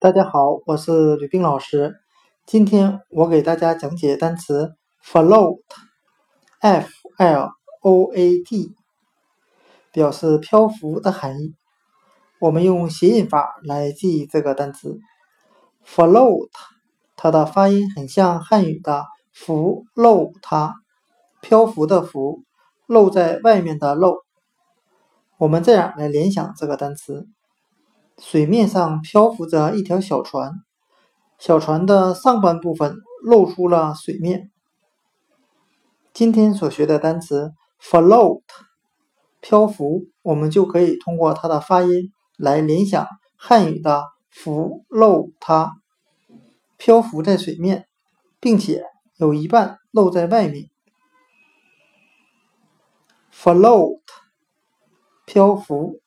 大家好，我是吕冰老师。今天我给大家讲解单词 float，f l o a t，表示漂浮的含义。我们用谐音法来记忆这个单词 float，它的发音很像汉语的“浮漏它”，漂浮的浮，漏在外面的漏。我们这样来联想这个单词。水面上漂浮着一条小船，小船的上半部分露出了水面。今天所学的单词 float，漂浮，我们就可以通过它的发音来联想汉语的“浮露它”，漂浮在水面，并且有一半露在外面。float，漂浮。